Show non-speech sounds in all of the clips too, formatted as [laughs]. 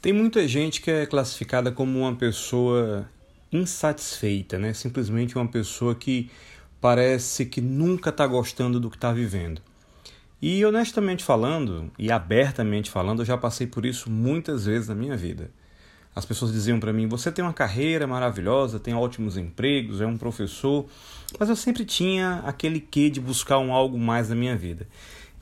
Tem muita gente que é classificada como uma pessoa insatisfeita, né? Simplesmente uma pessoa que parece que nunca está gostando do que está vivendo. E honestamente falando, e abertamente falando, eu já passei por isso muitas vezes na minha vida. As pessoas diziam para mim: você tem uma carreira maravilhosa, tem ótimos empregos, é um professor, mas eu sempre tinha aquele quê de buscar um algo mais na minha vida.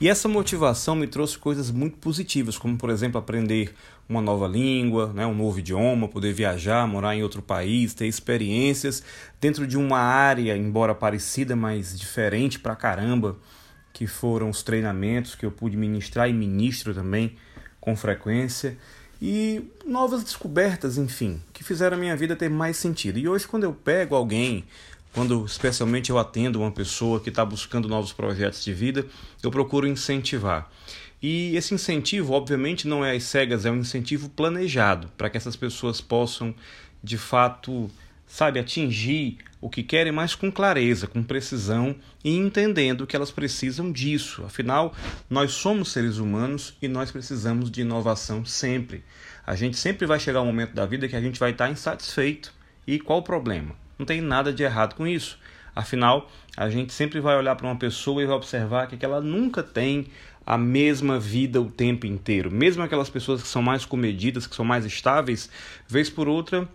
E essa motivação me trouxe coisas muito positivas, como por exemplo aprender uma nova língua, né, um novo idioma, poder viajar, morar em outro país, ter experiências dentro de uma área, embora parecida, mas diferente pra caramba, que foram os treinamentos que eu pude ministrar e ministro também com frequência. E novas descobertas, enfim, que fizeram a minha vida ter mais sentido. E hoje, quando eu pego alguém quando especialmente eu atendo uma pessoa que está buscando novos projetos de vida, eu procuro incentivar. E esse incentivo, obviamente, não é às cegas, é um incentivo planejado para que essas pessoas possam, de fato, sabe, atingir o que querem, mas com clareza, com precisão e entendendo que elas precisam disso. Afinal, nós somos seres humanos e nós precisamos de inovação sempre. A gente sempre vai chegar um momento da vida que a gente vai estar insatisfeito. E qual o problema? Não tem nada de errado com isso. Afinal, a gente sempre vai olhar para uma pessoa e vai observar que ela nunca tem a mesma vida o tempo inteiro. Mesmo aquelas pessoas que são mais comedidas, que são mais estáveis, vez por outra,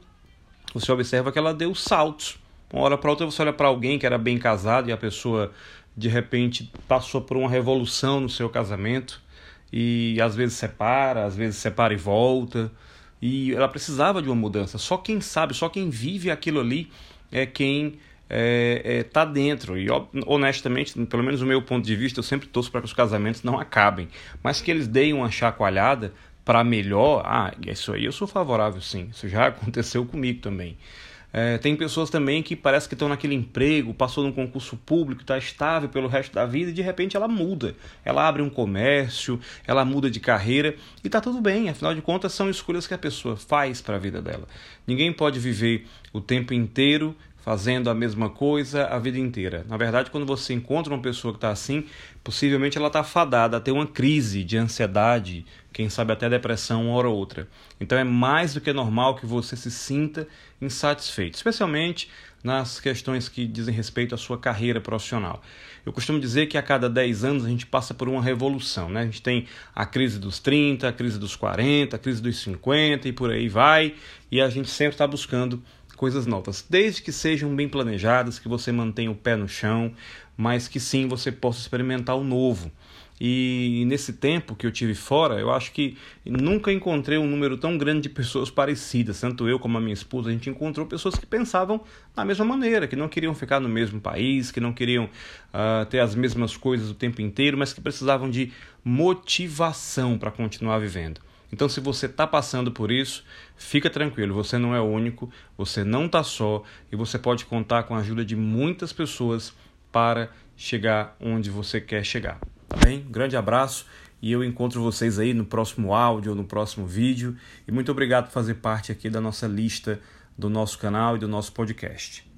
você observa que ela deu saltos. Uma hora para outra você olha para alguém que era bem casado e a pessoa de repente passou por uma revolução no seu casamento e às vezes separa, às vezes separa e volta. E ela precisava de uma mudança. Só quem sabe, só quem vive aquilo ali é quem está é, é, tá dentro. E honestamente, pelo menos do meu ponto de vista, eu sempre torço para que os casamentos não acabem, mas que eles deem uma chacoalhada para melhor. Ah, isso aí eu sou favorável sim. Isso já [laughs] aconteceu comigo também. É, tem pessoas também que parece que estão naquele emprego, passou num concurso público, está estável pelo resto da vida e de repente ela muda. Ela abre um comércio, ela muda de carreira e está tudo bem, afinal de contas são escolhas que a pessoa faz para a vida dela. Ninguém pode viver o tempo inteiro fazendo a mesma coisa a vida inteira. Na verdade, quando você encontra uma pessoa que está assim, possivelmente ela está fadada a ter uma crise de ansiedade, quem sabe até depressão uma hora ou outra. Então é mais do que normal que você se sinta insatisfeito, especialmente nas questões que dizem respeito à sua carreira profissional. Eu costumo dizer que a cada 10 anos a gente passa por uma revolução. Né? A gente tem a crise dos 30, a crise dos 40, a crise dos 50 e por aí vai, e a gente sempre está buscando coisas novas, desde que sejam bem planejadas, que você mantenha o pé no chão, mas que sim você possa experimentar o novo. E nesse tempo que eu tive fora, eu acho que nunca encontrei um número tão grande de pessoas parecidas, tanto eu como a minha esposa, a gente encontrou pessoas que pensavam da mesma maneira, que não queriam ficar no mesmo país, que não queriam uh, ter as mesmas coisas o tempo inteiro, mas que precisavam de motivação para continuar vivendo. Então, se você está passando por isso, fica tranquilo, você não é o único, você não está só e você pode contar com a ajuda de muitas pessoas para chegar onde você quer chegar. Tá bem? Grande abraço e eu encontro vocês aí no próximo áudio ou no próximo vídeo. E muito obrigado por fazer parte aqui da nossa lista do nosso canal e do nosso podcast.